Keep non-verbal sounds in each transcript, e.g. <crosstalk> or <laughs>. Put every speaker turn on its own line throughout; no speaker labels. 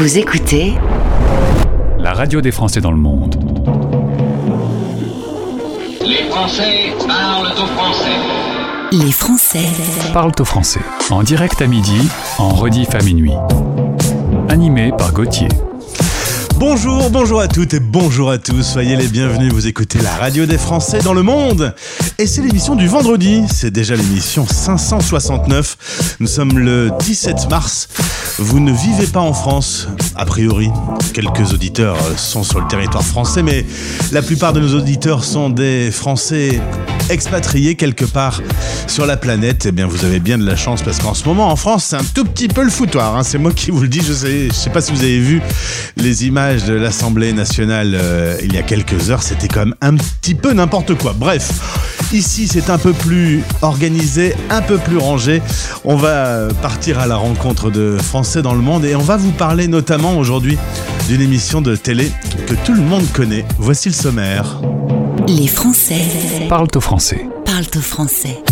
Vous écoutez
la radio des Français dans le monde.
Les Français parlent au français.
Les Français
Parlent au français. En direct à midi, en rediff à minuit. Animé par Gauthier.
Bonjour, bonjour à toutes et bonjour à tous. Soyez les bienvenus. Vous écoutez la radio des Français dans le monde. Et c'est l'émission du vendredi. C'est déjà l'émission 569. Nous sommes le 17 mars. Vous ne vivez pas en France, a priori. Quelques auditeurs sont sur le territoire français, mais la plupart de nos auditeurs sont des Français expatriés quelque part sur la planète. Eh bien, vous avez bien de la chance parce qu'en ce moment, en France, c'est un tout petit peu le foutoir. hein. C'est moi qui vous le dis. Je sais, je sais pas si vous avez vu les images de l'Assemblée nationale euh, il y a quelques heures. C'était quand même un petit peu n'importe quoi. Bref. Ici, c'est un peu plus organisé, un peu plus rangé. On va partir à la rencontre de Français dans le monde et on va vous parler notamment aujourd'hui d'une émission de télé que tout le monde connaît. Voici le sommaire.
Les Français
Parlent au français.
parlent au français.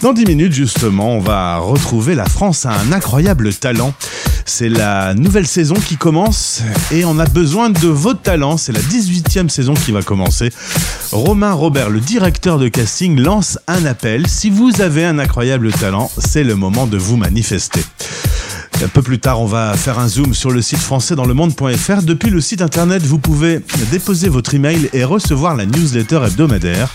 Dans 10 minutes, justement, on va retrouver la France a un incroyable talent. C'est la nouvelle saison qui commence et on a besoin de vos talents. C'est la 18e saison qui va commencer. Romain Robert, le directeur de casting, lance un appel. Si vous avez un incroyable talent, c'est le moment de vous manifester. Un peu plus tard, on va faire un zoom sur le site français dans le monde.fr. Depuis le site internet, vous pouvez déposer votre email et recevoir la newsletter hebdomadaire.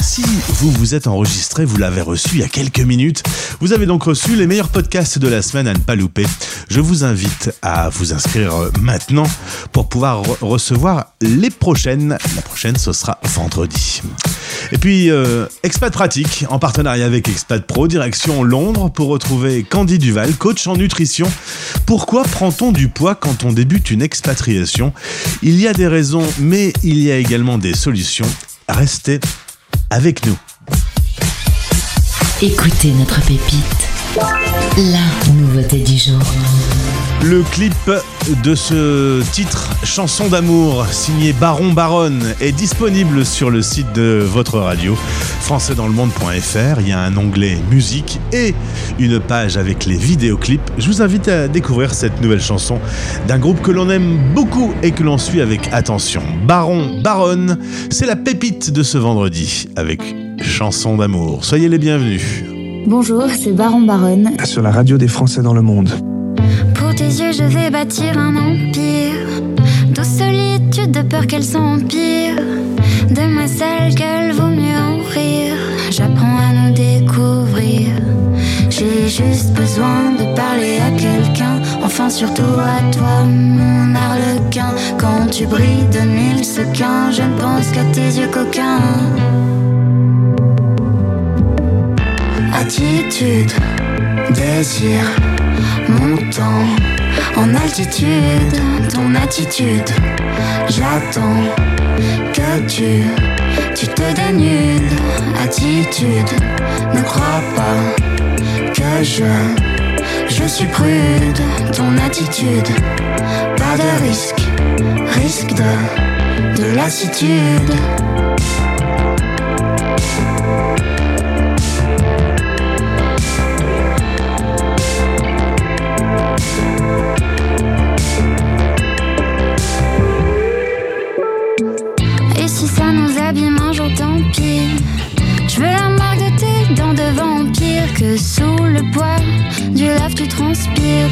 Si vous vous êtes enregistré, vous l'avez reçu il y a quelques minutes. Vous avez donc reçu les meilleurs podcasts de la semaine à ne pas louper. Je vous invite à vous inscrire maintenant pour pouvoir re- recevoir les prochaines. La prochaine, ce sera vendredi. Et puis, euh, Expat Pratique, en partenariat avec Expat Pro, direction Londres, pour retrouver Candy Duval, coach en nutrition. Pourquoi prend-on du poids quand on débute une expatriation? Il y a des raisons, mais il y a également des solutions. Restez avec nous.
Écoutez notre pépite. La nouveauté du jour.
Le clip de ce titre, Chanson d'amour, signé Baron Baronne, est disponible sur le site de votre radio, françaisdanslemonde.fr. Il y a un onglet musique et une page avec les vidéoclips. Je vous invite à découvrir cette nouvelle chanson d'un groupe que l'on aime beaucoup et que l'on suit avec attention. Baron Baronne, c'est la pépite de ce vendredi avec Chanson d'amour. Soyez les bienvenus.
Bonjour, c'est Baron Baronne.
sur la radio des Français dans le monde.
Tes yeux, je vais bâtir un empire. De solitude, de peur qu'elle s'empire. De moi seule qu'elle vaut mieux en rire. J'apprends à nous découvrir. J'ai juste besoin de parler à quelqu'un. Enfin, surtout à toi, mon arlequin. Quand tu brilles de mille sequins, je ne pense qu'à tes yeux coquins. Attitude, désir, montant en altitude, ton attitude. J'attends que tu, tu te dénudes. Attitude, ne crois pas que je, je suis prude. Ton attitude, pas de risque, risque de lassitude.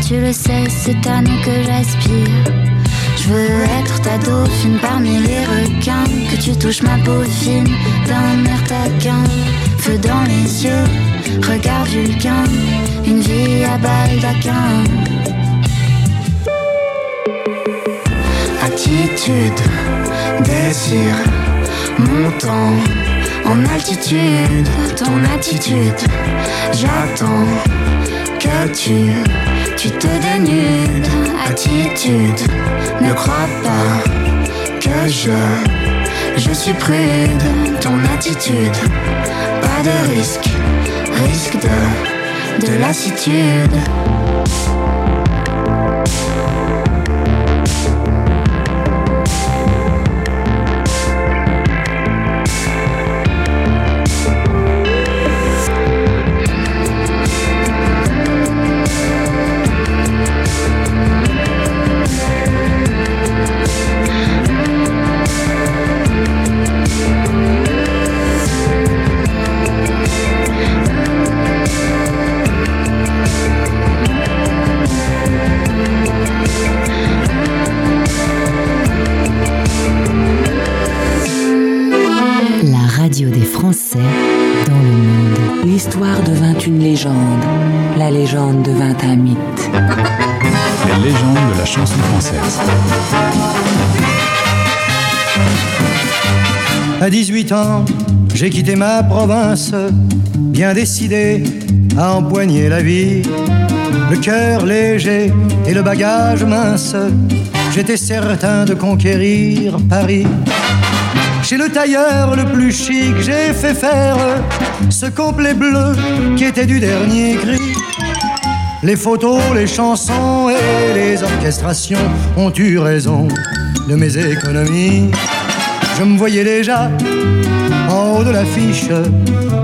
Tu le sais, c'est à nous que j'aspire. Je veux être ta dauphine parmi les requins. Que tu touches ma peau fine d'un air taquin. Feu dans les yeux, regard vulcain. Une vie à baldaquin. Attitude, désir, montant en altitude, ton attitude. J'attends que tu, tu te dénudes. Attitude, ne crois pas que je, je suis prude. Ton attitude, pas de risque, risque de, de lassitude.
L'histoire devint une légende, la légende devint un mythe.
Les légendes de la chanson française.
À 18 ans, j'ai quitté ma province, bien décidé à empoigner la vie. Le cœur léger et le bagage mince, j'étais certain de conquérir Paris. Chez le tailleur le plus chic, j'ai fait faire ce complet bleu qui était du dernier cri. Les photos, les chansons et les orchestrations ont eu raison de mes économies. Je me voyais déjà en haut de l'affiche,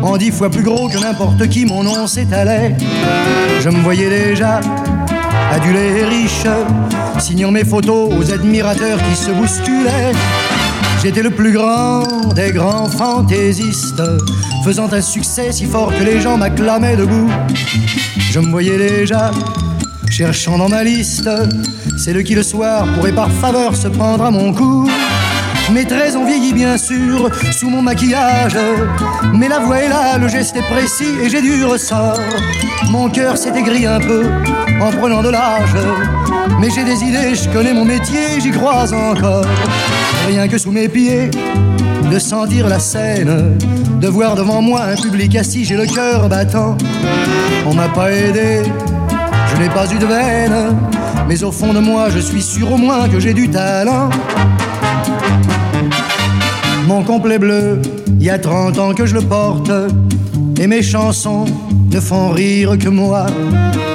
en dix fois plus gros que n'importe qui, mon nom s'étalait. Je me voyais déjà adulé et riche, signant mes photos aux admirateurs qui se bousculaient. J'étais le plus grand des grands fantaisistes, faisant un succès si fort que les gens m'acclamaient debout. Je me voyais déjà cherchant dans ma liste celle qui le soir pourrait par faveur se prendre à mon cou. Mes traits ont vieilli bien sûr sous mon maquillage, mais la voix est là, le geste est précis et j'ai du ressort. Mon cœur s'est aigri un peu en prenant de l'âge, mais j'ai des idées, je connais mon métier, j'y crois encore. Rien que sous mes pieds, de sentir la scène, de voir devant moi un public assis, j'ai le cœur battant. On m'a pas aidé, je n'ai pas eu de veine, mais au fond de moi, je suis sûr au moins que j'ai du talent. Mon complet bleu, il y a 30 ans que je le porte, et mes chansons ne font rire que moi.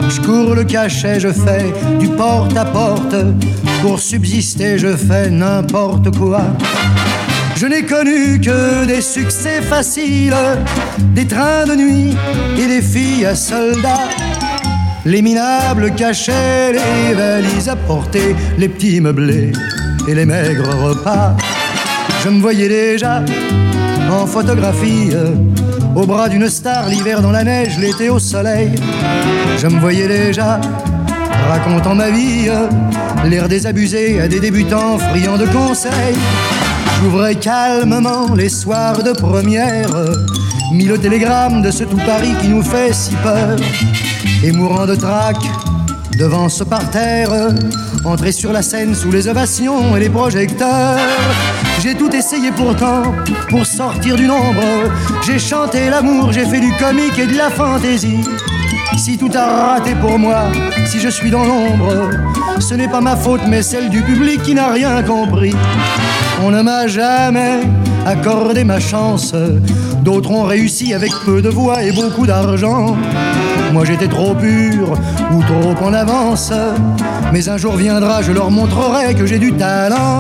Je cours le cachet, je fais du porte à porte, pour subsister, je fais n'importe quoi. Je n'ai connu que des succès faciles, des trains de nuit et des filles à soldats. Les minables cachets, les valises à porter, les petits meublés et les maigres repas. Je me voyais déjà en photographie, au bras d'une star, l'hiver dans la neige, l'été au soleil. Je me voyais déjà racontant ma vie, l'air désabusé à des débutants friands de conseils. J'ouvrais calmement les soirs de première, mis le télégramme de ce tout Paris qui nous fait si peur, et mourant de trac devant ce parterre, entrer sur la scène sous les ovations et les projecteurs. J'ai tout essayé pourtant pour sortir du nombre. J'ai chanté l'amour, j'ai fait du comique et de la fantaisie. Si tout a raté pour moi, si je suis dans l'ombre, ce n'est pas ma faute mais celle du public qui n'a rien compris. On ne m'a jamais accordé ma chance. D'autres ont réussi avec peu de voix et beaucoup d'argent. Moi j'étais trop pur ou trop en avance. Mais un jour viendra, je leur montrerai que j'ai du talent.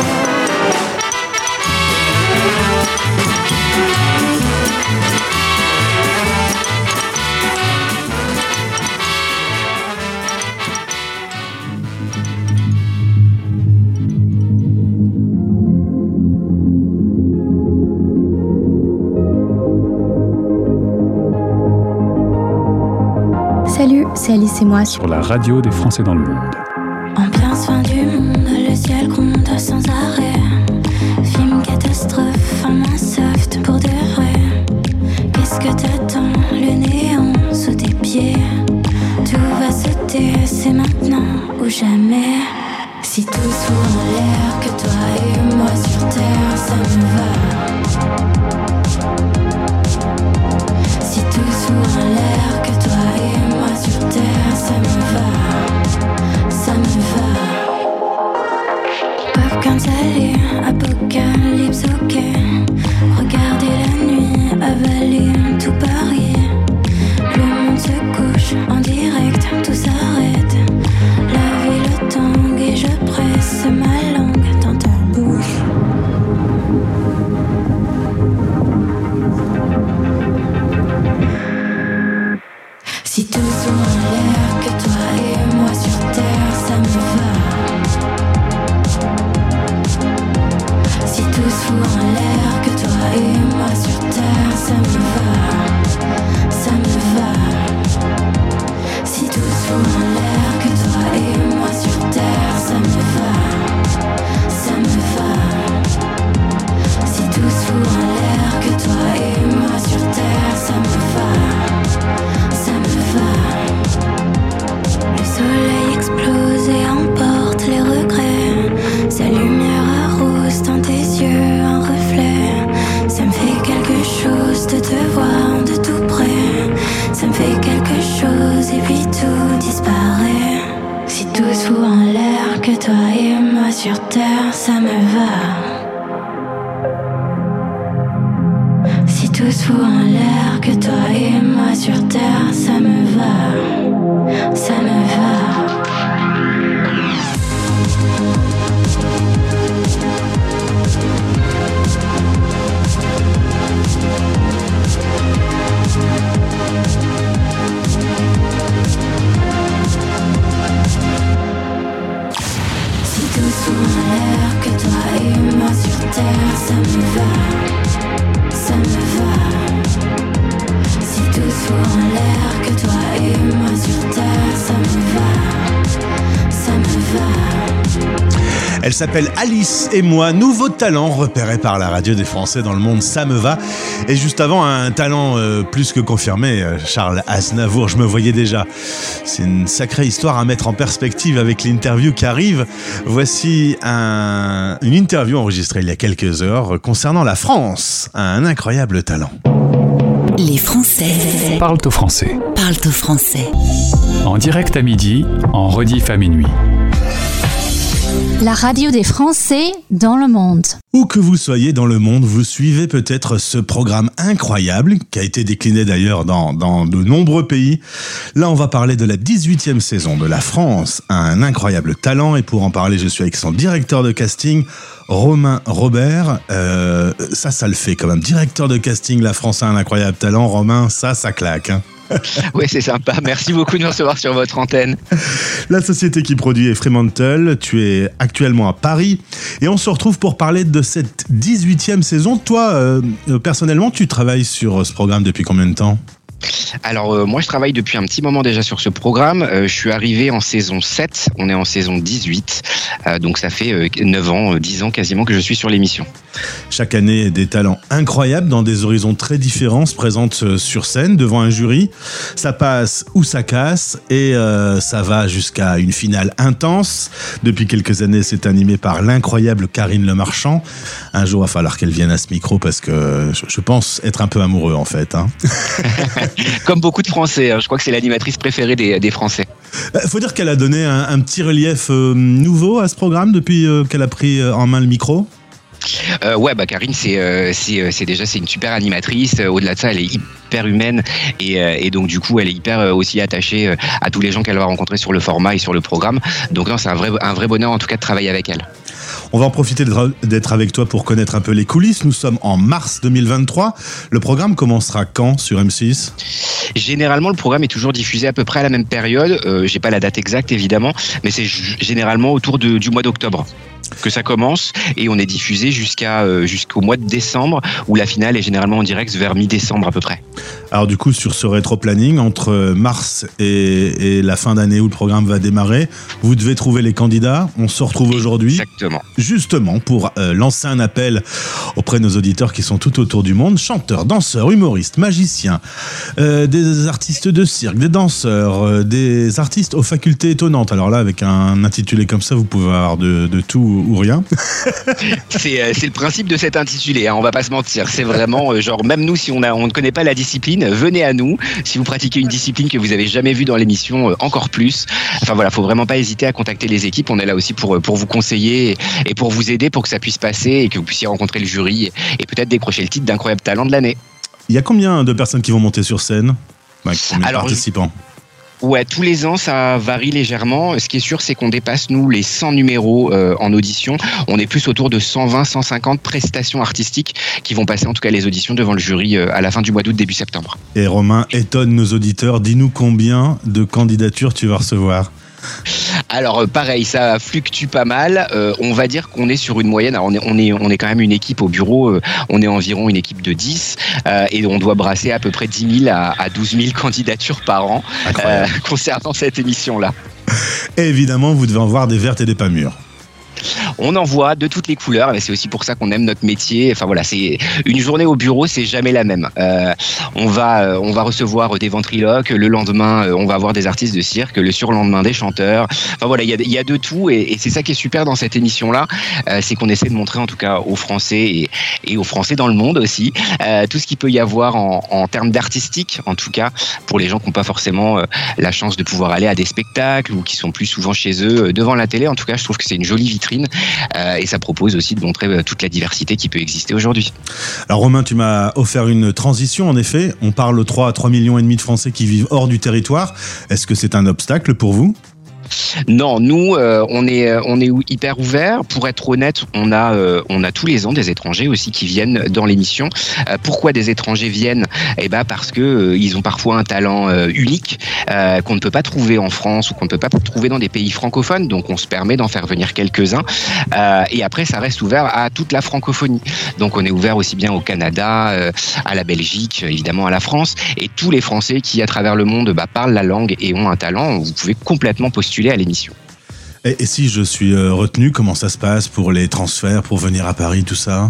C'est Alice et moi
sur la radio des Français dans le monde.
Ambiance fin du monde, le ciel gronde sans arrêt. Film catastrophe, main soft pour de vrai. Qu'est-ce que t'attends, le néant sous tes pieds? Tout va sauter, c'est maintenant ou jamais. Sur terre, ça me va. Si tout se
fout en l'air, que toi et
Elle s'appelle Alice et moi, nouveau talent repéré par la radio des Français dans le monde, ça me va. Et juste avant, un talent euh, plus que confirmé, euh, Charles Aznavour, je me voyais déjà. C'est une sacrée histoire à mettre en perspective avec l'interview qui arrive. Voici un- une interview enregistrée il y a quelques heures concernant la France, un incroyable talent.
Les Français
Parle au français.
parlent au français.
En direct à midi, en rediff à minuit.
La radio des Français dans le monde.
Où que vous soyez dans le monde, vous suivez peut-être ce programme incroyable, qui a été décliné d'ailleurs dans, de nombreux pays. Là, on va parler de la 18e saison de La France a un incroyable talent, et pour en parler, je suis avec son directeur de casting, Romain Robert. Euh, ça, ça le fait quand même. Directeur de casting, La France a un incroyable talent. Romain, ça, ça claque. hein. <laughs>
Oui, c'est sympa. Merci beaucoup de nous recevoir sur votre antenne.
La société qui produit est Fremantle. Tu es actuellement à Paris. Et on se retrouve pour parler de cette 18e saison. Toi, euh, personnellement, tu travailles sur ce programme depuis combien de temps?
Alors, euh, moi, je travaille depuis un petit moment déjà sur ce programme. Euh, je suis arrivé en saison 7. On est en saison 18. Euh, donc, ça fait euh, 9 ans, euh, 10 ans quasiment que je suis sur l'émission.
Chaque année, des talents incroyables dans des horizons très différents se présentent sur scène devant un jury. Ça passe ou ça casse et ça va jusqu'à une finale intense. Depuis quelques années, c'est animé par l'incroyable Karine Le Marchand. Un jour, il va falloir qu'elle vienne à ce micro parce que je, je pense être un peu amoureux en fait. hein. <laughs> <laughs>
Comme beaucoup de Français, hein, je crois que c'est l'animatrice préférée des, des Français.
Euh, faut dire qu'elle a donné un, un petit relief euh, nouveau à ce programme depuis euh, qu'elle a pris en main le micro.
Euh, ouais, bah Karine, c'est euh, déjà c'est une super animatrice. Au-delà de ça, elle est hyper humaine et, euh, et donc du coup, elle est hyper aussi attachée à tous les gens qu'elle va rencontrer sur le format et sur le programme. Donc non, c'est un vrai un vrai bonheur en tout cas de travailler avec elle.
On va en profiter d'être- avec toi pour connaître un peu les coulisses. Nous sommes en mars 2023. Le programme commencera quand sur M6
Généralement, le programme est toujours diffusé à peu près à la même période. Euh, J'ai pas la date exacte évidemment, mais c'est généralement autour du mois d'octobre que ça commence et on est diffusé jusqu'à euh, jusqu'au mois de décembre où la finale est généralement en direct vers mi-décembre à peu près.
Alors du coup, sur ce rétro-planning, entre mars et, et la fin d'année où le programme va démarrer, vous devez trouver les candidats. On se retrouve aujourd'hui
Exactement.
justement pour euh, lancer un appel auprès de nos auditeurs qui sont tout autour du monde, chanteurs, danseurs, humoristes, magiciens, euh, des artistes de cirque, des danseurs, euh, des artistes aux facultés étonnantes. Alors là, avec un intitulé comme ça, vous pouvez avoir de, de tout ou rien. <laughs>
C'est euh, c'est le principe de cet intitulé, hein, on va pas se mentir. C'est vraiment euh, genre, même nous, si on, a, on ne connaît pas la discipline, venez à nous. Si vous pratiquez une discipline que vous avez jamais vue dans l'émission, euh, encore plus. Enfin voilà, faut vraiment pas hésiter à contacter les équipes. On est là aussi pour, pour vous conseiller et, pour vous aider pour que ça puisse passer et que vous puissiez rencontrer le jury et, peut-être décrocher le titre d'incroyable talent de l'année.
Il y a combien de personnes qui vont monter sur scène de participants?
Ouais, tous les ans, ça varie légèrement. Ce qui est sûr, c'est qu'on dépasse, nous, les 100 numéros euh, en audition. On est plus autour de 120, 150 prestations artistiques qui vont passer, en tout cas, les auditions devant le jury euh, à la fin du mois d'août, début septembre.
Et Romain, étonne nos auditeurs. Dis-nous combien de candidatures tu vas recevoir?
Alors, euh, pareil, ça fluctue pas mal. Euh, on va dire qu'on est sur une moyenne. Alors, on est, on est, on est quand même une équipe au bureau. euh, on est environ une équipe de 10. euh, et on doit brasser à peu près 10 000 à, à 12 000 candidatures par an concernant cette émission-là.
Et évidemment, vous devez en voir des vertes et des pas mûres.
On en voit de toutes les couleurs. Et c'est aussi pour ça qu'on aime notre métier. Enfin voilà, c'est une journée au bureau, c'est jamais la même. Euh, on va, euh, on va recevoir des ventriloques. Le lendemain, euh, on va avoir des artistes de cirque. Le surlendemain, des chanteurs. Enfin voilà, il y a, de tout. Et, c'est ça qui est super dans cette émission-là, euh, c'est qu'on essaie de montrer en tout cas aux Français et, aux Français dans le monde aussi euh, tout ce qu'il peut y avoir en, en termes d'artistique, en tout cas pour les gens qui n'ont pas forcément euh, la chance de pouvoir aller à des spectacles ou qui sont plus souvent chez eux euh, devant la télé. En tout cas, je trouve que c'est une jolie vitrine euh, et ça propose aussi de montrer euh, toute la diversité qui peut exister aujourd'hui.
Alors Romain, tu m'as offert une transition. En effet, on parle 3 à 3 millions et demi de Français qui vivent hors du territoire. Est-ce que c'est un obstacle pour vous?
Non, nous, euh, on est, euh, on est hyper ouvert. Pour être honnête, on a, euh, on a tous les ans des étrangers aussi qui viennent dans l'émission. Pourquoi des étrangers viennent? Eh ben parce que ils ont parfois un talent unique qu'on ne peut pas trouver en France ou qu'on ne peut pas trouver dans des pays francophones. Donc, on se permet d'en faire venir quelques-uns. Euh, et après, ça reste ouvert à toute la francophonie. Donc, on est ouvert aussi bien au Canada, à la Belgique, évidemment à la France, et tous les Français qui, à travers le monde, bah, parlent la langue et ont un talent. Vous pouvez complètement postuler à l'émission.
et, et si je suis euh, retenu, comment ça se passe pour les transferts, pour venir à Paris, tout ça?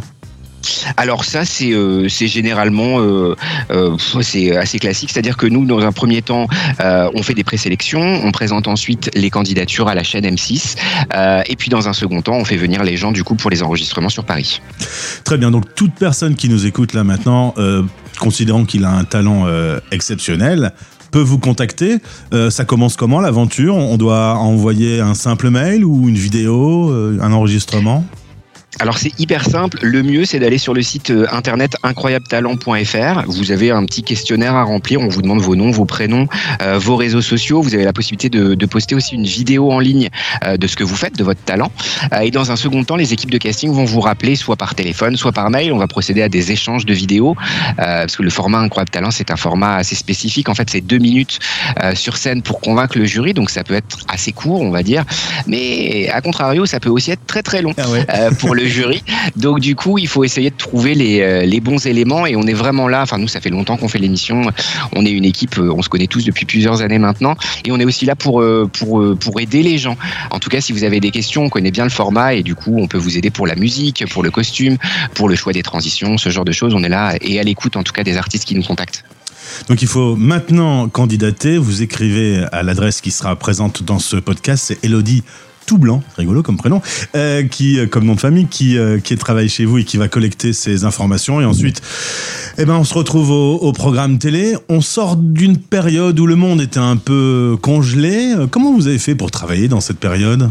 Alors ça, c'est euh, généralement euh, euh, c'est assez classique, c'est-à-dire que nous, dans un premier temps, on fait des présélections, on présente ensuite les candidatures à la chaîne M6, euh, et puis dans un second temps, on fait venir les gens du coup pour les enregistrements sur Paris.
Très bien, donc toute personne qui nous écoute là maintenant, considérant qu'il a un talent exceptionnel, peut vous contacter. Euh, ça commence comment l'aventure? On doit envoyer un simple mail ou une vidéo, euh, un enregistrement?
Alors c'est hyper simple. Le mieux, c'est d'aller sur le site euh, internet incroyabletalent.fr. Vous avez un petit questionnaire à remplir. On vous demande vos noms, vos prénoms, euh, vos réseaux sociaux. Vous avez la possibilité de, de poster aussi une vidéo en ligne euh, de ce que vous faites, de votre talent. Euh, et dans un second temps, les équipes de casting vont vous rappeler soit par téléphone, soit par mail. On va procéder à des échanges de vidéos parce que le format Incroyable Talent, c'est un format assez spécifique. En fait, c'est deux minutes sur scène pour convaincre le jury. Donc ça peut être assez court, on va dire. Mais à contrario, ça peut aussi être très très long
Ah ouais.
pour le <laughs> jury. Donc du coup, il faut essayer de trouver les, euh, les bons éléments et on est vraiment là. Enfin nous, ça fait longtemps qu'on fait l'émission. On est une équipe, euh, on se connaît tous depuis plusieurs années maintenant et on est aussi là pour euh, pour pour aider les gens. En tout cas, si vous avez des questions, on connaît bien le format et du coup, on peut vous aider pour la musique, pour le costume, pour le choix des transitions, ce genre de choses. On est là et à l'écoute en tout cas des artistes qui nous contactent.
Donc il faut maintenant candidater. Vous écrivez à l'adresse qui sera présente dans ce podcast. C'est Elodie tout blanc, rigolo comme prénom, euh, qui, euh, comme nom de famille, qui, euh, qui travaille chez vous et qui va collecter ces informations. Et ensuite, eh ben, on se retrouve au, programme télé. On sort d'une période où le monde était un peu congelé. Comment vous avez fait pour travailler dans cette période?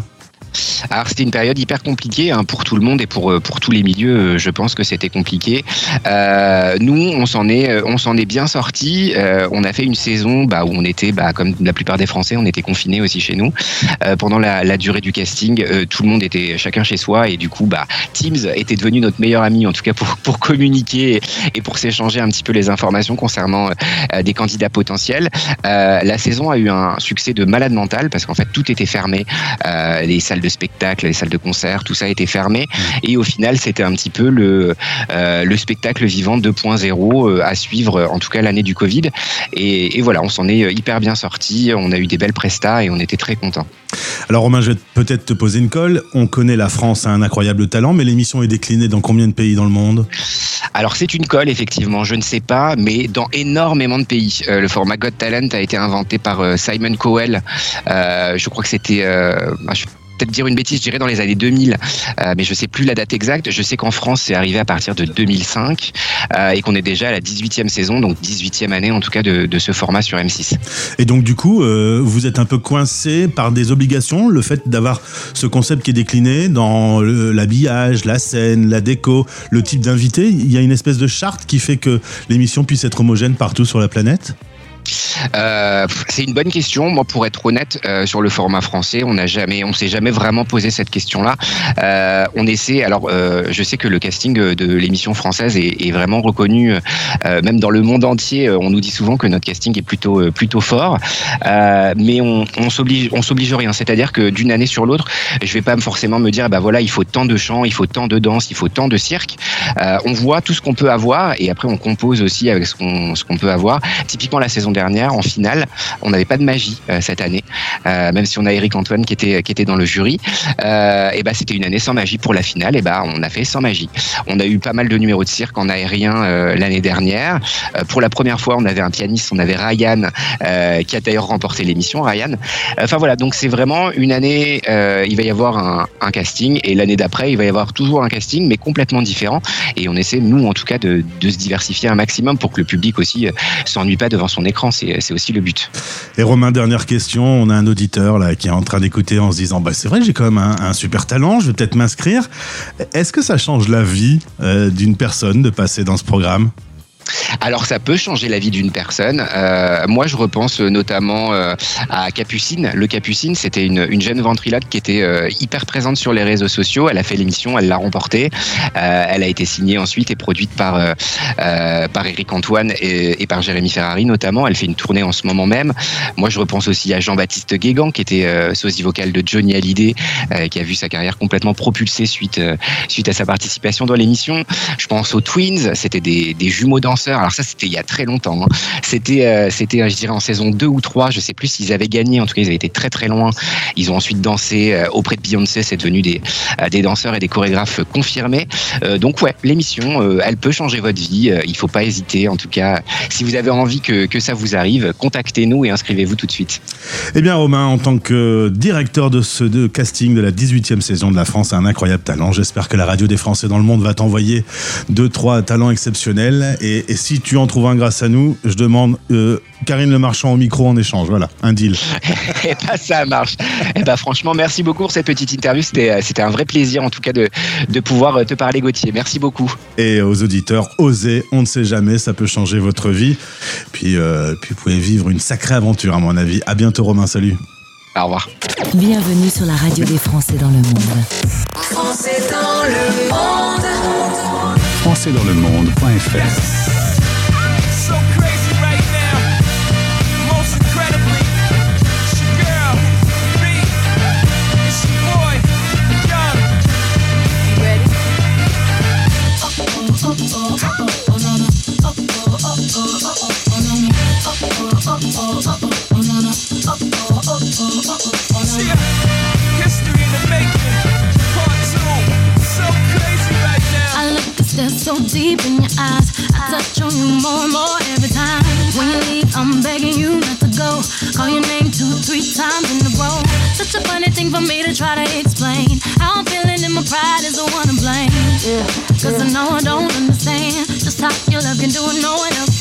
Alors c'était une période hyper compliquée hein, pour tout le monde et pour euh, pour tous les milieux. euh, Je pense que c'était compliqué. Euh, nous, on s'en est euh, on s'en est bien sorti. Euh, on a fait une saison bah, où on était bah, comme la plupart des Français, on était confinés aussi chez nous Euh, pendant la, la durée du casting. tout le monde était chacun chez soi et du coup bah Teams était devenu notre meilleur ami en tout cas pour pour communiquer et pour s'échanger un petit peu les informations concernant des candidats potentiels. La saison a eu un succès de malade mental parce qu'en fait tout était fermé, les salles de spectacle, les salles de concert, tout ça était fermé et au final c'était un petit peu le euh, le spectacle vivant 2.0 euh, à suivre en tout cas l'année du Covid et, et voilà on s'en est euh, hyper bien sorti, on a eu des belles prestats et on était très contents.
Alors Romain, je vais peut-être te poser une colle. On connaît la France a un incroyable talent, mais l'émission est déclinée dans combien de pays dans le monde?
Alors c'est une colle effectivement, je ne sais pas, mais dans énormément de pays. Euh, le format Got Talent a été inventé par Simon Cowell. Euh, je crois que c'était, euh, ah, je peut-être dire une bêtise, je dirais dans les années 2000, euh, mais je sais plus la date exacte. Je sais qu'en France c'est arrivé à partir de 2005 euh, et qu'on est déjà à la 18e saison, donc 18e année en tout cas de, ce format sur M6.
Et donc du coup, euh, vous êtes un peu coincé par des obligations, le fait d'avoir ce concept qui est décliné dans l'habillage, la scène, la déco, le type d'invité. Il y a une espèce de charte qui fait que l'émission puisse être homogène partout sur la planète?
Euh, c'est une bonne question. Moi, pour être honnête, euh, sur le format français, on n'a jamais, on s'est jamais vraiment posé cette question-là. Euh, on essaie. Alors, je sais que le casting de l'émission française est, vraiment reconnu, même dans le monde entier. On nous dit souvent que notre casting est plutôt, plutôt fort, mais on, on s'oblige, on s'oblige rien. C'est-à-dire que d'une année sur l'autre, je vais pas forcément me dire, bah voilà, il faut tant de chants, il faut tant de danse, il faut tant de cirque. On voit tout ce qu'on peut avoir et après on compose aussi avec ce qu'on, ce qu'on peut avoir. Typiquement, la saison en finale. On n'avait pas de magie cette année, même si on a Eric Antoine qui était dans le jury. et bah c'était une année sans magie pour la finale. Et bah on a fait sans magie. On a eu pas mal de numéros de cirque en aérien l'année dernière. pour la première fois, on avait un pianiste, on avait Ryan qui a d'ailleurs remporté l'émission. Ryan. Enfin voilà, donc c'est vraiment une année. il va y avoir un, un casting et l'année d'après, il va y avoir toujours un casting, mais complètement différent. Et on essaie, nous en tout cas, de, de se diversifier un maximum pour que le public aussi s'ennuie pas devant son écran. C'est aussi le but.
Et Romain, dernière question. On a un auditeur là qui est en train d'écouter en se disant bah, c'est vrai, j'ai quand même un, un, super talent, je vais peut-être m'inscrire. Est-ce que ça change la vie euh, d'une personne de passer dans ce programme?
Alors ça peut changer la vie d'une personne. Euh, moi je repense notamment euh, à Capucine. Le Capucine c'était une, une, jeune ventriloque qui était euh, hyper présente sur les réseaux sociaux. Elle a fait l'émission, elle l'a remportée. Euh, elle a été signée ensuite et produite par euh, par Eric Antoine et, et, par Jérémy Ferrari notamment. Elle fait une tournée en ce moment même. Moi je repense aussi à Jean-Baptiste Guégan qui était sosie vocal de Johnny Hallyday, qui a vu sa carrière complètement propulsée suite suite à sa participation dans l'émission. Je pense aux Twins, c'était des, des jumeaux danseurs alors ça, c'était il y a très longtemps. Hein. C'était, euh, c'était, je dirais, en saison 2 ou 3. Je sais plus s'ils avaient gagné. En tout cas, ils avaient été très très loin. Ils ont ensuite dansé euh, auprès de Beyoncé. C'est devenu des, euh, des danseurs et des chorégraphes confirmés. donc ouais, l'émission, elle peut changer votre vie. il faut pas hésiter. En tout cas, si vous avez envie que, que ça vous arrive, contactez-nous et inscrivez-vous tout de suite.
Eh bien, Romain, en tant que directeur de ce de casting de la 18e saison de La France un incroyable talent. J'espère que la radio des Français dans le monde va t'envoyer deux, trois talents exceptionnels. Et, et si tu en trouves un grâce à nous, je demande euh, Karine Le Marchand au micro en échange. Voilà, un deal. <laughs>
Et bah, ça marche. Et bah, franchement, merci beaucoup pour cette petite interview. C'était, euh, c'était un vrai plaisir, en tout cas, de, de pouvoir euh, te parler, Gauthier. Merci beaucoup.
Et aux auditeurs, osez, on ne sait jamais, ça peut changer votre vie. Puis, euh, puis vous pouvez vivre une sacrée aventure, à mon avis. À bientôt, Romain. Salut.
Au revoir.
Bienvenue sur la radio des Français dans le monde.
Français dans le monde.
Françaisdanslemonde.fr
so deep in try to explain. How I'm feeling and my pride is the one. Yeah, Cause I know I don't understand just how your love can do it, no one else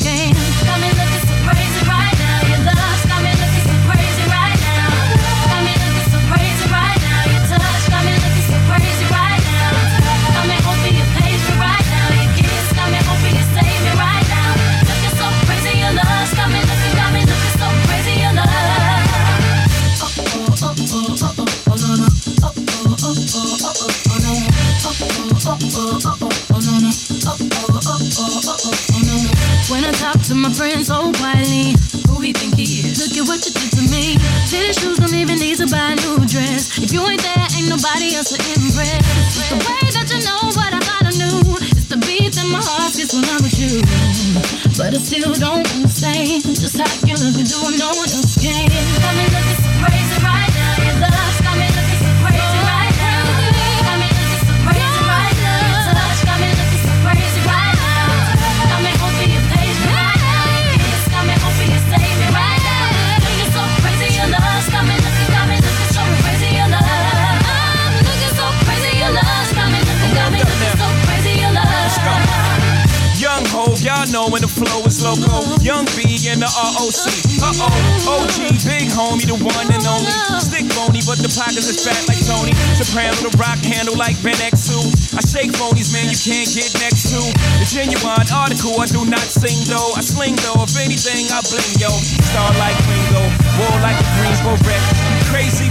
oh oh oh oh oh no no. Oh oh oh oh oh oh no no. When I talk to my friends oh, so quietly, who he think he is? Look at what you did to me. Fitted shoes don't even need to buy a new dress. If you ain't there, ain't nobody else to impress. The way that you know what I thought I knew. It's the beat that my heart gets when I'm with you. But I still don't understand just how you look and do what no one else can. Got me looking so crazy right
Y'all when the flow is loco. Young B and the ROC. Uh oh, OG, big homie, the one and only. Stick bony, but the pockets is fat like Tony. Soprano, the rock handle like Ben X2. I shake phonies, man, you can't get next to. The genuine article, I do not sing though. I sling though, if anything, I bling yo. Star like Ringo, war like a Greensboro wreck. Crazy,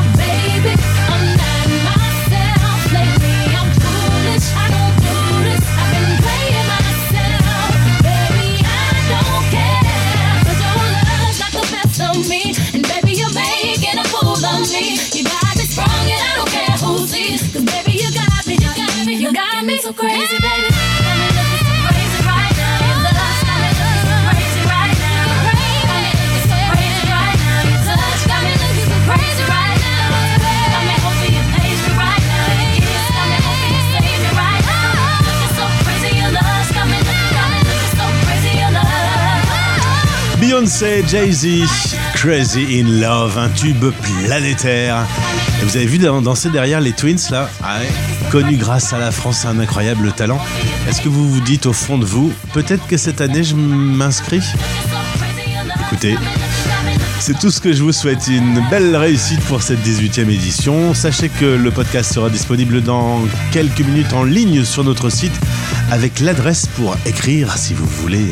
Beyoncé, Jay-Z, Crazy in Love, un tube planétaire. Vous avez vu dan- danser derrière les Twins là Ah ouais. Connus grâce à la France, un incroyable talent. Est-ce que vous vous dites au fond de vous, peut-être que cette année je m'inscris Écoutez, c'est tout ce que je vous souhaite. Une belle réussite pour cette 18e édition. Sachez que le podcast sera disponible dans quelques minutes en ligne sur notre site avec l'adresse pour écrire si vous voulez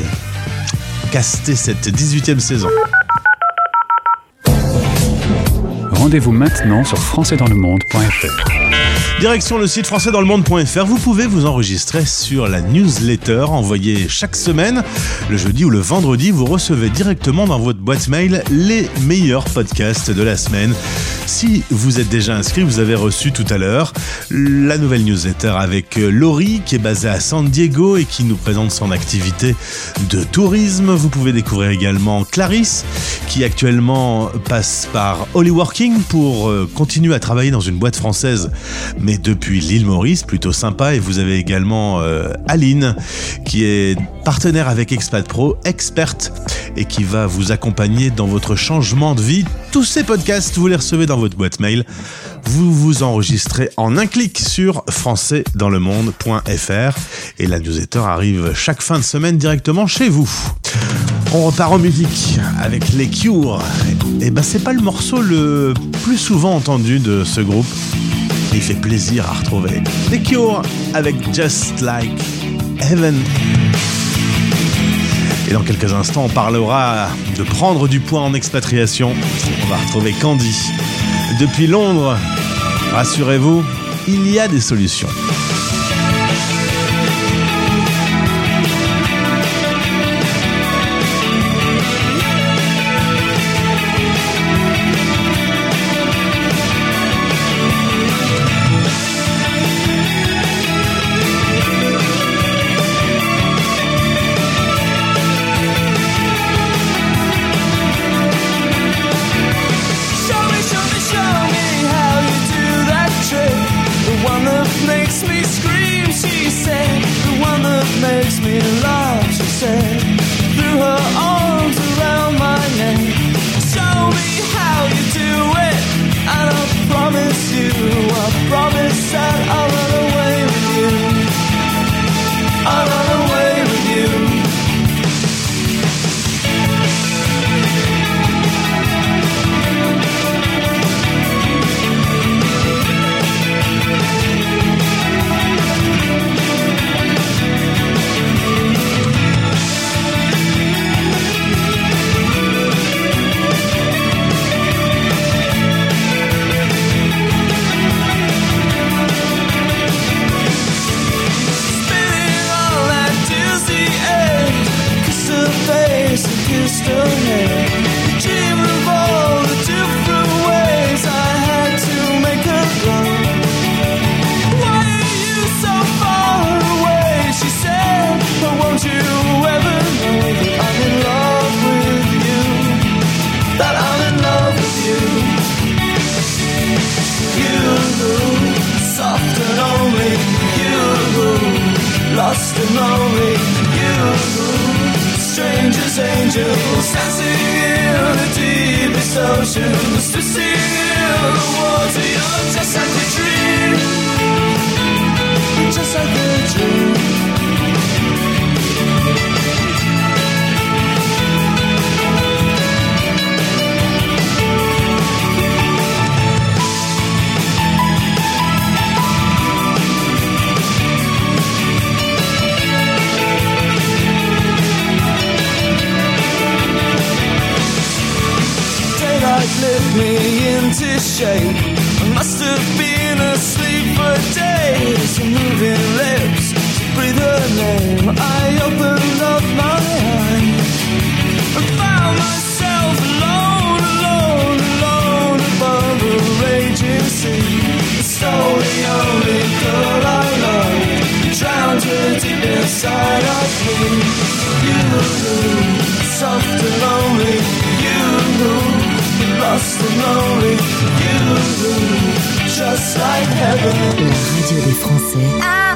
caster cette 18e saison.
Rendez-vous maintenant sur françaisdanslemonde.fr.
Direction le site françaisdanslemonde.fr, vous pouvez vous enregistrer sur la newsletter envoyée chaque semaine. Le jeudi ou le vendredi, vous recevez directement dans votre boîte mail les meilleurs podcasts de la semaine. Si vous êtes déjà inscrit, vous avez reçu tout à l'heure la nouvelle newsletter avec Laurie qui est basée à San Diego et qui nous présente son activité de tourisme. Vous pouvez découvrir également Clarisse qui actuellement passe par Hollyworking pour euh, continuer à travailler dans une boîte française mais depuis l'île Maurice, plutôt sympa. Et vous avez également euh, Aline, qui est partenaire avec Expat Pro, experte, et qui va vous accompagner dans votre changement de vie. Tous ces podcasts, vous les recevez dans votre boîte mail. Vous vous enregistrez en un clic sur françaisdanslemonde.fr et la newsletter arrive chaque fin de semaine directement chez vous. On repart en musique avec les Cure. Et ben c'est pas le morceau le plus souvent entendu de ce groupe. Il fait plaisir à retrouver. Les Cure avec Just Like Heaven. Et dans quelques instants, on parlera de prendre du poids en expatriation. On va retrouver Candy. Depuis Londres, rassurez-vous, il y a des solutions.
Me into shape. I must have been asleep for days. Moving lips, breathe her name. I opened up my eyes and found myself alone, alone, alone above a raging sea. Stole the only girl I loved, drowned her deep inside of me. You, soft. You, lost and lonely. You, just like heaven.
La radio des Français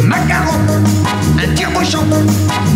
des macarons, un tire-bouchon, des petits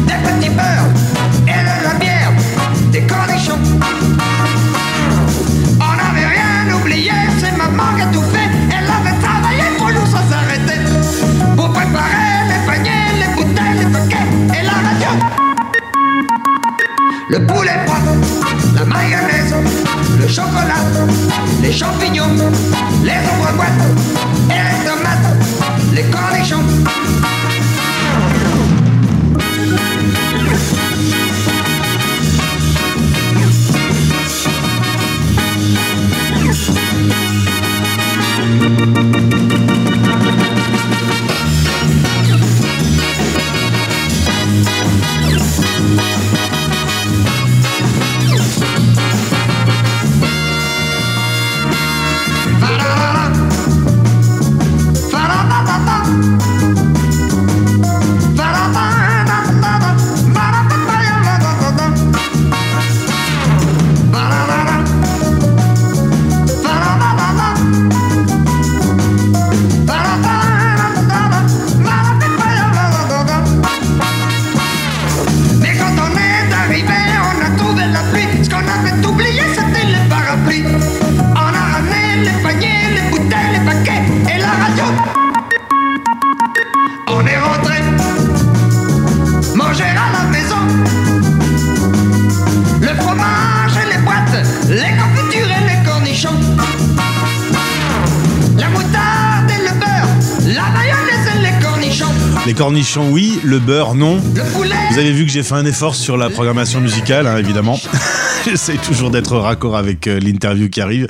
Les cornichons,
oui. Le beurre, non. Vous avez vu que j'ai fait un effort sur la programmation musicale, hein, évidemment. <laughs> J'essaie toujours d'être raccord avec euh, l'interview qui arrive.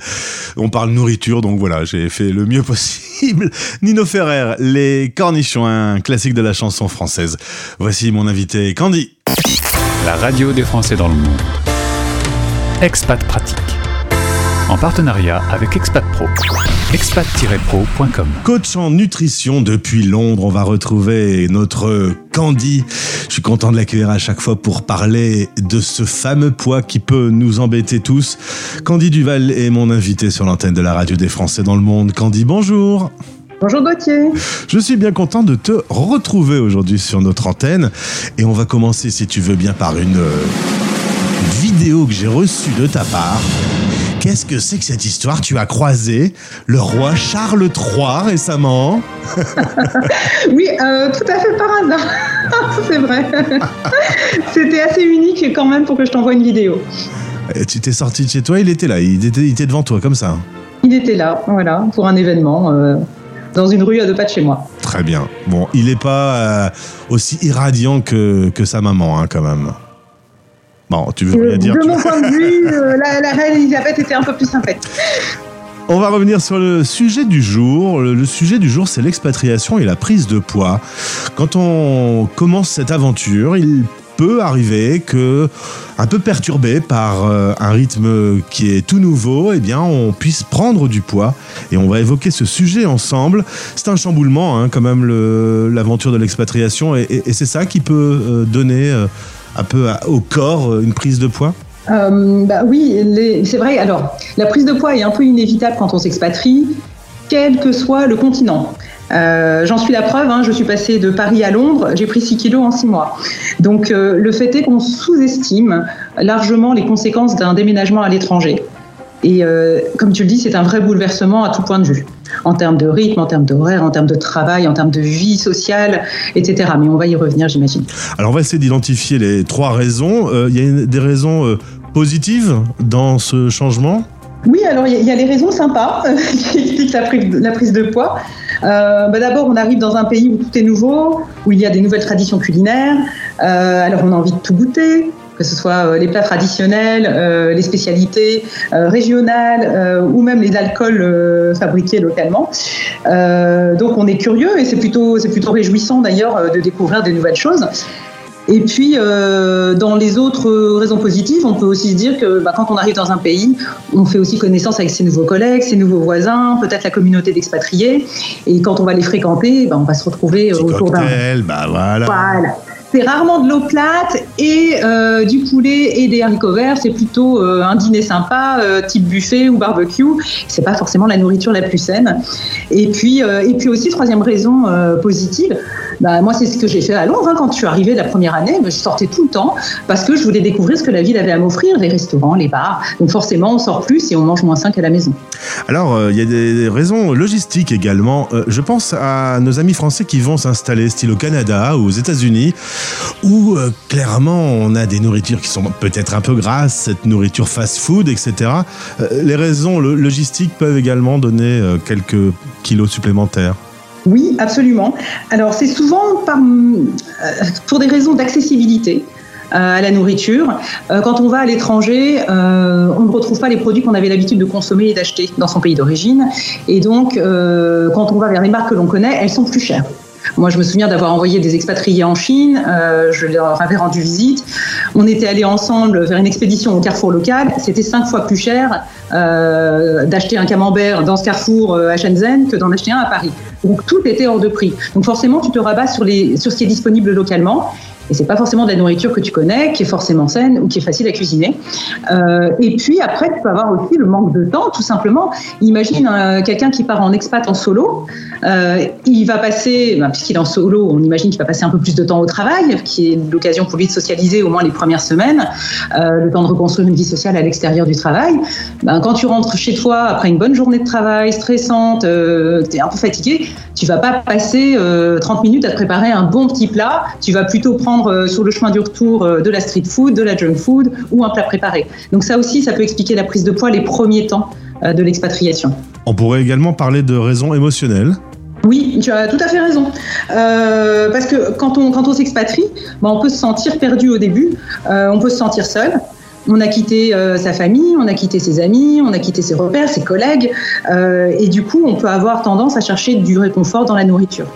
On parle nourriture, donc voilà, j'ai fait le mieux <laughs> possible. Nino Ferrer, Les Cornichons, un classique de la chanson française. Voici mon invité Candy.
La radio des Français dans le monde. Expat Pratique. En partenariat avec Expat Pro. expat-pro.com.
Coach en nutrition depuis Londres, on va retrouver notre Candy. Je suis content de l'accueillir à chaque fois pour parler de ce fameux poids qui peut nous embêter tous. Candy Duval est mon invité sur l'antenne de la radio des Français dans le monde. Candy, bonjour.
Bonjour Gauthier.
Je suis bien content de te retrouver aujourd'hui sur notre antenne et on va commencer si tu veux bien par une euh, vidéo que j'ai reçue de ta part. Qu'est-ce que c'est que cette histoire? Tu as croisé le roi Charles III récemment? <laughs>
Oui, euh, tout à fait par hasard. <laughs> C'est vrai. <laughs> C'était assez unique quand même pour que je t'envoie une vidéo.
Et Tu t'es sorti de chez toi, il était là, il était, il était devant toi comme ça.
Il était là, voilà, pour un événement euh, dans une rue à deux pas de chez moi.
Très bien. Bon, il n'est pas euh, aussi irradiant que, que sa maman, hein, quand même. Bon, tu veux rien dire
de mon point de vue, <laughs> euh, la, la reine Elisabeth était un peu plus sympathique.
On va revenir sur le sujet du jour. Le, sujet du jour, c'est l'expatriation et la prise de poids. Quand on commence cette aventure, il peut arriver que, un peu perturbé par euh, un rythme qui est tout nouveau, eh bien, on puisse prendre du poids. Et on va évoquer ce sujet ensemble. C'est un chamboulement, hein, quand même, le- l'aventure de l'expatriation. Et, et- et c'est ça qui peut euh, donner euh, un peu au corps euh, une prise de poids
Euh, bah oui, c'est vrai. Alors, la prise de poids est un peu inévitable quand on s'expatrie, quel que soit le continent. Euh, J'en suis la preuve, hein, je suis passée de Paris à Londres, j'ai pris 6 kilos en 6 mois. Donc le fait est qu'on sous-estime largement les conséquences d'un déménagement à l'étranger. Et comme tu le dis, c'est un vrai bouleversement à tout point de vue, en termes de rythme, en termes d'horaire, en termes de travail, en termes de vie sociale, etc. Mais on va y revenir, j'imagine.
Alors on va essayer d'identifier les trois raisons. Euh, Il y a des raisons euh, positives dans ce changement?
Oui, alors il y, a- il y a les raisons sympas euh, <laughs> qui expliquent la prise, la prise de poids. Euh, bah, D'abord, on arrive dans un pays où tout est nouveau, où il y a des nouvelles traditions culinaires. Euh, alors on a envie de tout goûter, que ce soit euh, les plats traditionnels, euh, les spécialités euh, régionales ou même les alcools fabriqués localement. Donc on est curieux et c'est plutôt, c'est plutôt réjouissant d'ailleurs de découvrir des nouvelles choses. Et puis, euh, dans les autres raisons positives, on peut aussi se dire que bah, quand on arrive dans un pays, on fait aussi connaissance avec ses nouveaux collègues, ses nouveaux voisins, peut-être la communauté d'expatriés. Et quand on va les fréquenter, bah, on va se retrouver autour d'un.
Bah voilà.
Voilà. C'est rarement de l'eau plate et euh, du poulet et des haricots verts. C'est plutôt euh, un dîner sympa, euh, type buffet ou barbecue. C'est pas forcément la nourriture la plus saine. Et puis, et puis aussi troisième raison positive. Bah, moi, c'est ce que j'ai fait à Londres. hein. Quand je suis arrivée la première année, bah, je sortais tout le temps parce que je voulais découvrir ce que la ville avait à m'offrir, les restaurants, les bars. Donc forcément, on sort plus et on mange moins sain qu'à la maison.
Alors, euh, il y a des raisons logistiques également. Euh, je pense à nos amis français qui vont s'installer, style au Canada ou aux États-Unis, où euh, clairement on a des nourritures qui sont peut-être un peu grasses, cette nourriture fast-food, etc. Les raisons lo- logistiques peuvent également donner quelques kilos supplémentaires.
Oui, absolument. Alors, c'est souvent euh, pour des raisons d'accessibilité euh, à la nourriture. Euh, quand on va à l'étranger, on ne retrouve pas les produits qu'on avait l'habitude de consommer et d'acheter dans son pays d'origine. Et donc, quand on va vers les marques que l'on connaît, elles sont plus chères. Moi, je me souviens d'avoir envoyé des expatriés en Chine. euh, je leur avais rendu visite. On était allés ensemble vers une expédition au carrefour local. C'était cinq fois plus cher euh, d'acheter un camembert dans ce carrefour euh, à Shenzhen que d'en acheter un à Paris. Donc tout était hors de prix. Donc forcément, tu te rabats sur, sur ce qui est disponible localement. Et c'est pas forcément de la nourriture que tu connais, qui est forcément saine ou qui est facile à cuisiner. Euh, et puis après, tu peux avoir aussi le manque de temps, tout simplement. Imagine euh, quelqu'un qui part en expat en solo. Euh, il va passer, ben, puisqu'il est en solo, on imagine qu'il va passer un peu plus de temps au travail, qui est l'occasion pour lui de socialiser au moins les premières semaines, le temps de reconstruire une vie sociale à l'extérieur du travail. Ben, quand tu rentres chez toi après une bonne journée de travail stressante, tu es un peu fatigué, tu vas pas passer euh, 30 minutes à te préparer un bon petit plat. Tu vas plutôt prendre euh, sur le chemin du retour euh, de la street food, de la junk food ou un plat préparé. Donc ça aussi, ça peut expliquer la prise de poids les premiers temps euh, de l'expatriation.
On pourrait également parler de raisons émotionnelles.
Oui, tu as tout à fait raison. Euh, parce que quand on, quand on s'expatrie, ben, on peut se sentir perdu au début, euh, on peut se sentir seul. On a quitté euh, sa famille, on a quitté ses amis, on a quitté ses repères, ses collègues, euh, et du coup, on peut avoir tendance à chercher du réconfort dans la nourriture.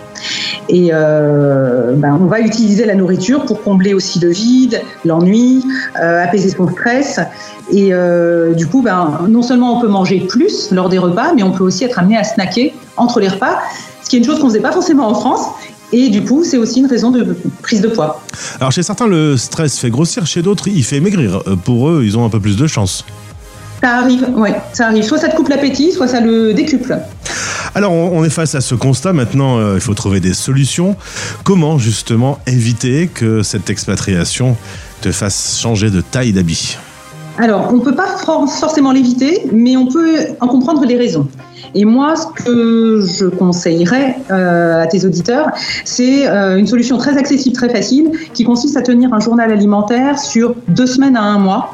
Et euh, ben, on va utiliser la nourriture pour combler aussi le vide, l'ennui, apaiser son stress. Et du coup, ben, non seulement on peut manger plus lors des repas, mais on peut aussi être amené à snacker entre les repas, ce qui est une chose qu'on ne faisait pas forcément en France. Et du coup, c'est aussi une raison de prise de poids.
Alors chez certains, le stress fait grossir, chez d'autres, il fait maigrir. Euh, Pour eux, ils ont un peu plus de chance.
Ça arrive, ouais, ça arrive. Soit ça te coupe l'appétit, soit ça le décuple.
Alors on on est face à ce constat, maintenant euh, il faut trouver des solutions. Comment justement éviter que cette expatriation te fasse changer de taille d'habit?
Alors, on ne peut pas for- forcément l'éviter, mais on peut en comprendre les raisons. Et moi, ce que je conseillerais euh, à tes auditeurs, c'est euh, une solution très accessible, très facile, qui consiste à tenir un journal alimentaire sur deux semaines à un mois.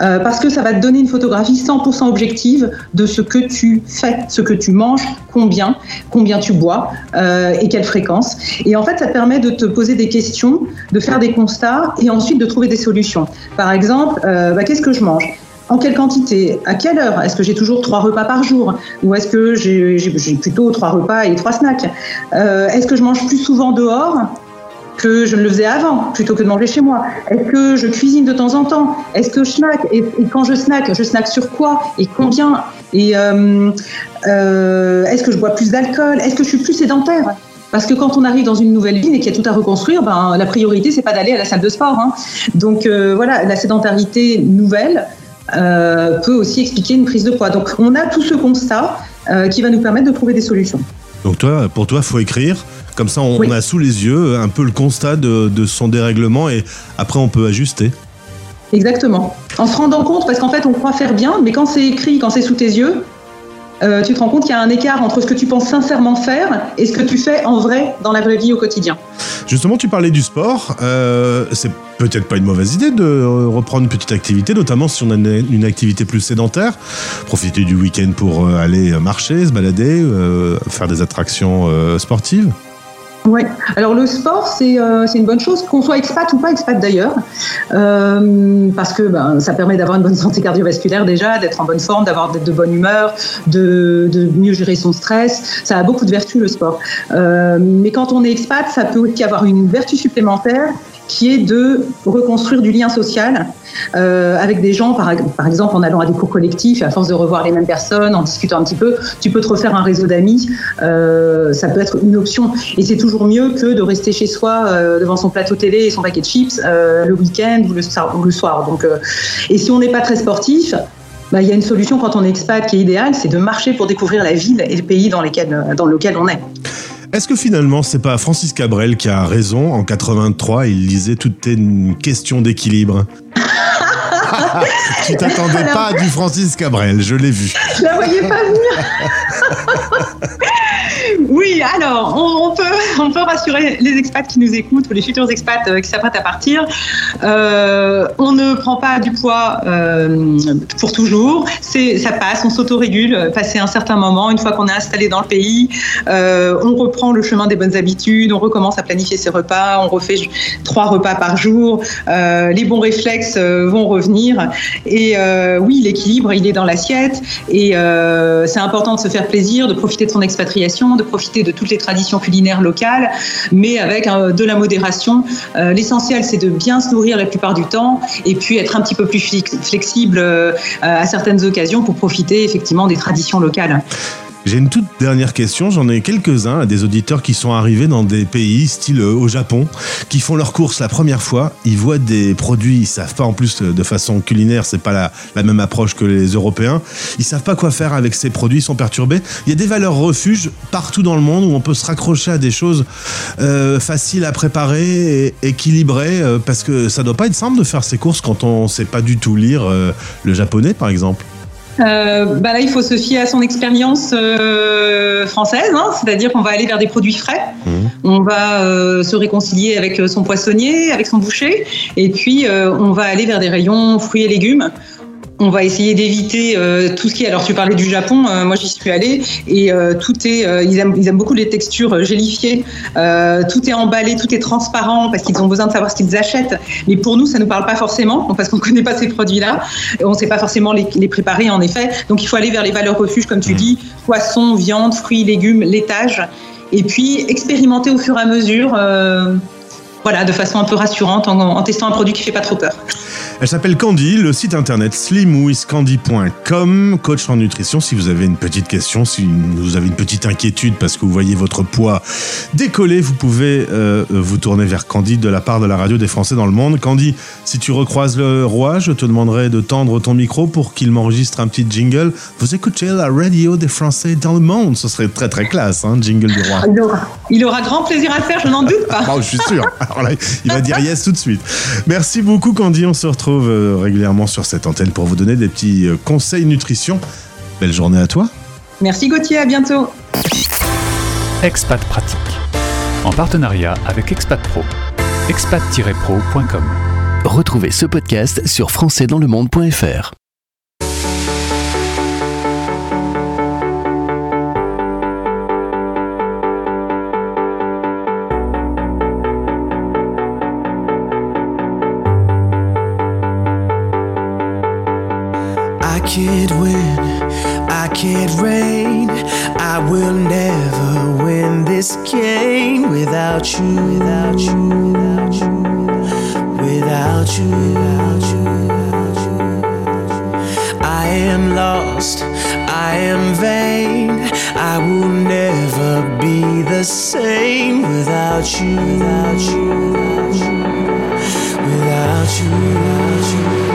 Euh, parce que ça va te donner une photographie 100% objective de ce que tu fais, ce que tu manges, combien, combien tu bois euh, et quelle fréquence. Et en fait, ça te permet de te poser des questions, de faire des constats et ensuite de trouver des solutions. Par exemple, euh, bah, qu'est-ce que je mange? En quelle quantité? À quelle heure? Est-ce que j'ai toujours trois repas par jour? Ou est-ce que j'ai plutôt trois repas et trois snacks? Est-ce que je mange plus souvent dehors? Que je ne le faisais avant, plutôt que de manger chez moi Est-ce que je cuisine de temps en temps? Est-ce que je snack? Et, quand je snack, je snack sur quoi? Et combien? Et euh, euh, est-ce que je bois plus d'alcool? Est-ce que je suis plus sédentaire? Parce que quand on arrive dans une nouvelle ville et qu'il y a tout à reconstruire, ben, la priorité, c'est pas d'aller à la salle de sport. hein. Donc euh, voilà, la sédentarité nouvelle peut aussi expliquer une prise de poids. Donc on a tout ce constat qui va nous permettre de trouver des solutions.
Donc toi, pour toi, faut écrire. Comme ça, on,
Oui.
on a sous les yeux un peu le constat de, de son dérèglement et après, on peut ajuster.
Exactement. En se rendant compte, parce qu'en fait, on croit faire bien, mais quand c'est écrit, quand c'est sous tes yeux, euh, tu te rends compte qu'il y a un écart entre ce que tu penses sincèrement faire et ce que tu fais en vrai dans la vraie vie au quotidien.
Justement, tu parlais du sport. Euh, c'est peut-être pas une mauvaise idée de reprendre une petite activité, notamment si on a une, activité plus sédentaire. Profiter du week-end pour euh, aller marcher, se balader, faire des attractions sportives.
Oui. Alors le sport, c'est euh, c'est une bonne chose, qu'on soit expat ou pas expat d'ailleurs, Euh, parce que ben, ça permet d'avoir une bonne santé cardiovasculaire déjà, d'être en bonne forme, d'avoir de bonne humeur, de, de mieux gérer son stress. Ça a beaucoup de vertus le sport. Euh, mais quand on est expat, ça peut aussi avoir une vertu supplémentaire qui est de reconstruire du lien social euh, avec des gens, par, exemple en allant à des cours collectifs, à force de revoir les mêmes personnes, en discutant un petit peu, tu peux te refaire un réseau d'amis. Euh, ça peut être une option. Et c'est toujours mieux que de rester chez soi euh, devant son plateau télé et son paquet de chips le week-end ou le, soir- et si on n'est pas très sportif, bah, il y a une solution quand on est expat qui est idéale, c'est de marcher pour découvrir la ville et le pays dans lequel on est.
Est-ce que finalement, c'est pas Francis Cabrel qui a raison En 83, il disait tout est une question d'équilibre. tu t'attendais <laughs> pas à du Francis Cabrel, je l'ai vu.
Je la voyais pas venir. <laughs> oui, alors, on, peut, <laughs> on peut rassurer les expats qui nous écoutent ou les futurs expats euh, qui s'apprêtent à partir. Euh, on ne prend pas du poids euh, pour toujours. Ça passe, on s'autorégule. Passé un certain moment, une fois qu'on est installé dans le pays, on reprend le chemin des bonnes habitudes, on recommence à planifier ses repas, on refait trois repas par jour. Les bons réflexes vont revenir. Et oui, l'équilibre, il est dans l'assiette. Et c'est important de se faire plaisir, de profiter de son expatriation, de de toutes les traditions culinaires locales, mais avec euh, de la modération. Euh, L'essentiel, c'est de bien se nourrir la plupart du temps et puis être un petit peu plus flex- flexible euh, à certaines occasions pour profiter effectivement des traditions locales.
J'ai une toute dernière question. J'en ai quelques-uns à des auditeurs qui sont arrivés dans des pays, style euh, au Japon, qui font leurs courses la première fois. Ils voient des produits, ils savent pas en plus euh, de façon culinaire, c'est pas la, la même approche que les Européens. Ils savent pas quoi faire avec ces produits, ils sont perturbés. Il y a des valeurs refuges partout dans le monde où on peut se raccrocher à des choses euh, faciles à préparer et équilibrées, euh, parce que ça doit pas être simple de faire ses courses quand on sait pas du tout lire euh, le japonais, par exemple.
Euh, bah là, il faut se fier à son expérience euh, française, hein, c'est-à-dire qu'on va aller vers des produits frais. On va euh, se réconcilier avec son poissonnier, avec son boucher, et puis on va aller vers des rayons fruits et légumes. On va essayer d'éviter euh, tout ce qui est. Alors, tu parlais du Japon, euh, moi j'y suis allée, et euh, tout est. ils, aiment, ils aiment beaucoup les textures gélifiées. Tout est emballé, tout est transparent parce qu'ils ont besoin de savoir ce qu'ils achètent. Mais pour nous, ça ne nous parle pas forcément, parce qu'on ne <laughs> connaît pas ces produits-là. Et On ne sait pas forcément les, les préparer, en effet. Donc, il faut aller vers les valeurs refuges, comme tu dis poisson, viande, fruits, légumes, laitage. Et puis, expérimenter au fur et à mesure. voilà, de façon un peu rassurante en, en testant un produit qui fait pas trop peur.
Elle s'appelle Candy, le site internet slimwithcandy.com, coach en nutrition. Si vous avez une petite question, si vous avez une petite inquiétude parce que vous voyez votre poids décoller, vous pouvez euh, vous tourner vers Candy de la part de la radio des Français dans le monde. Candy, si tu recroises le roi, je te demanderai de tendre ton micro pour qu'il m'enregistre un petit jingle. Vous écoutez la radio des Français dans le monde. Ce serait très très classe, hein, jingle du roi.
Il aura, il aura grand plaisir à le faire, je n'en doute pas. <laughs>
Bon, je suis sûr. Alors là, il va dire yes tout de suite. Merci beaucoup, Candy. On se retrouve euh, régulièrement sur cette antenne pour vous donner des petits euh, conseils nutrition. Belle journée à toi.
Merci Gauthier, à bientôt.
Expat Pratique. En partenariat avec Expat Pro. expat-pro.com.
Retrouvez ce podcast sur françaisdanslemonde.fr.
can't win, I can't reign. I will never win this game without you, without you, without you, without you, without you, without you. I am lost, I am vain. I will never be the same without you. Without you. Without you. Without you. I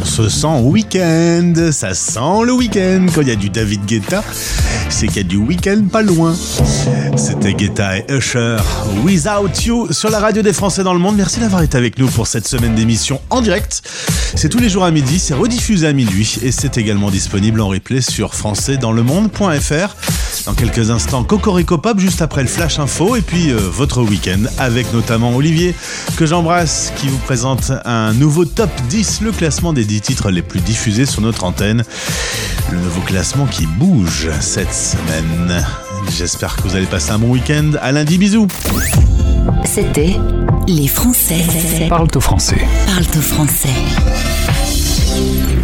On se sent week-end, ça sent le week-end. Quand il y a du David Guetta, c'est qu'il y a du week-end pas loin. C'était Guetta et Usher, Without You, sur la radio des Français dans le monde. Merci d'avoir été avec nous pour cette semaine d'émission en direct. C'est tous les jours à midi, c'est rediffusé à minuit et c'est également disponible en replay sur françaisdanslemonde.fr. Dans quelques instants, Cocorico Pop juste après le Flash Info et puis euh, votre week-end avec notamment Olivier que j'embrasse qui vous présente un nouveau top 10, le classement des 10 titres les plus diffusés sur notre antenne. Le nouveau classement qui bouge cette semaine. J'espère que vous allez passer un bon week-end. À lundi, bisous.
C'était Les Français.
Parle au français.
Parle au français.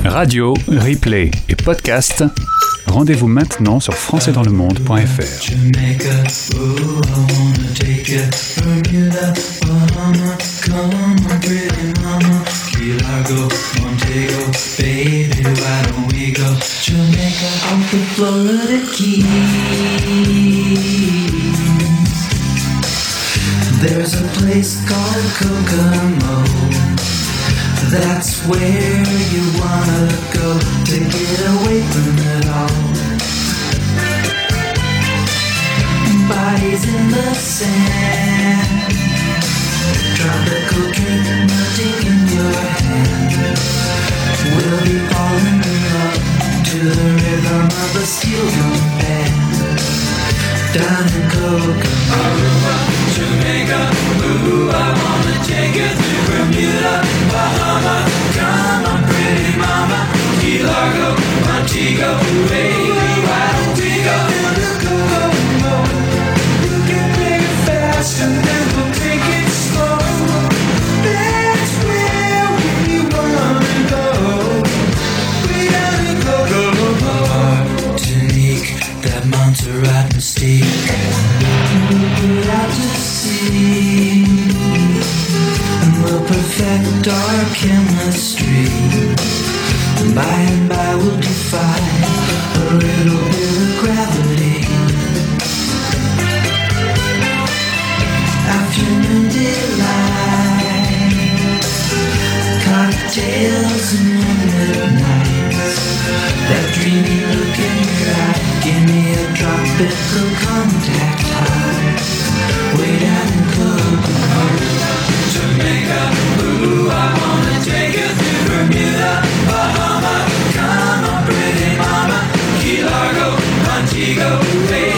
Radio, replay et podcast. Rendez-vous maintenant sur françaisdanslemonde.fr.
There's. That's where you wanna go to get away from it all. Bodies in the sand, tropical drink melting in your hand. We'll be falling in love to the rhythm of a steel drum band. Down in Kokomo, Jamaica, ooh, I wanna take you through Bermuda, Bahama. Come on, pretty mama, Key Largo, Montego, got dark
in the street. By and by we'll defy a little bit of gravity. Afternoon delight, cocktails and moonlit nights. That dreamy look in your eye, give me a drop, it'll contact high. Way down in Club Jamaica.
ego.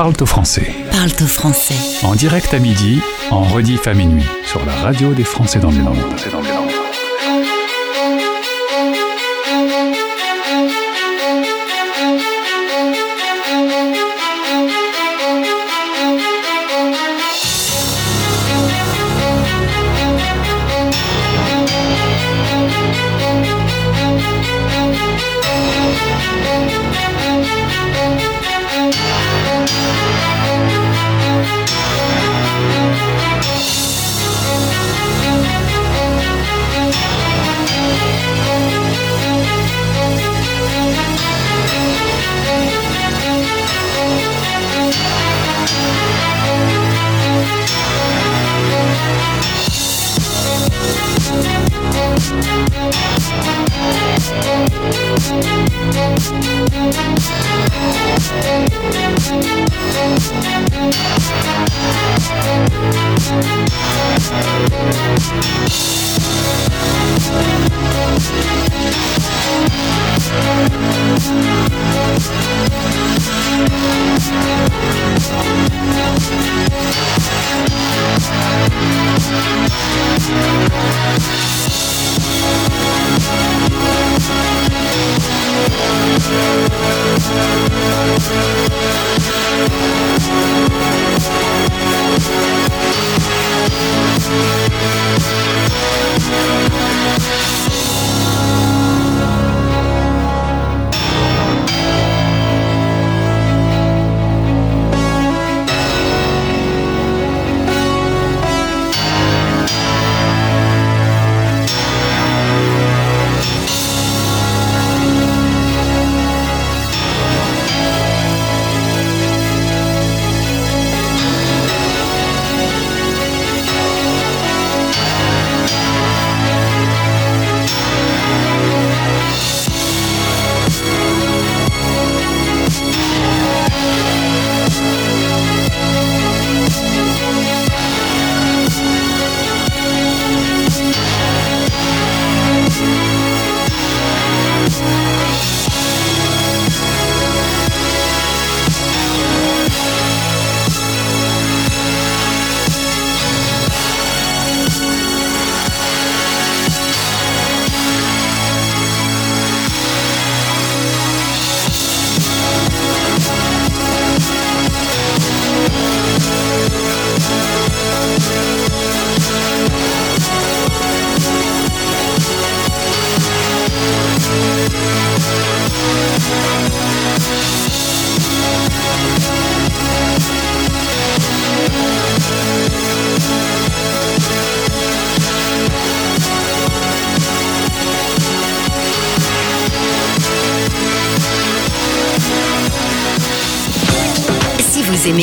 Parle-toi français.
Parle-toi français. En direct à midi, en rediff à minuit, sur la radio des Français dans le monde.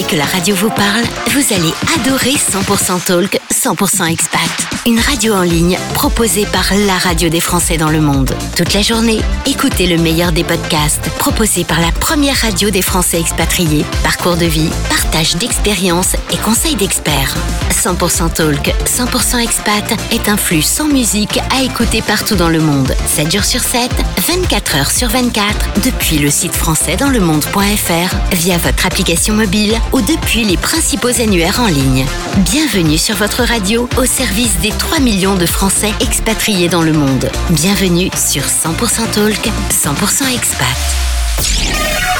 Que la radio vous parle, vous allez adorer 100% Talk, 100% Expat. Une radio en ligne proposée par la radio des Français dans le monde. Toute la journée, écoutez le meilleur des podcasts proposés par la première radio des Français expatriés. Parcours de vie, partage d'expériences et conseils d'experts. 100% Talk, 100% Expat est un flux sans musique à écouter partout dans le monde. 7 jours sur 7, 24 heures sur 24, depuis le site françaisdanslemonde.fr, via votre application mobile ou depuis les principaux annuaires en ligne. Bienvenue sur votre radio au service des 3 millions de Français expatriés dans le monde. Bienvenue sur 100% Talk, 100% Expat.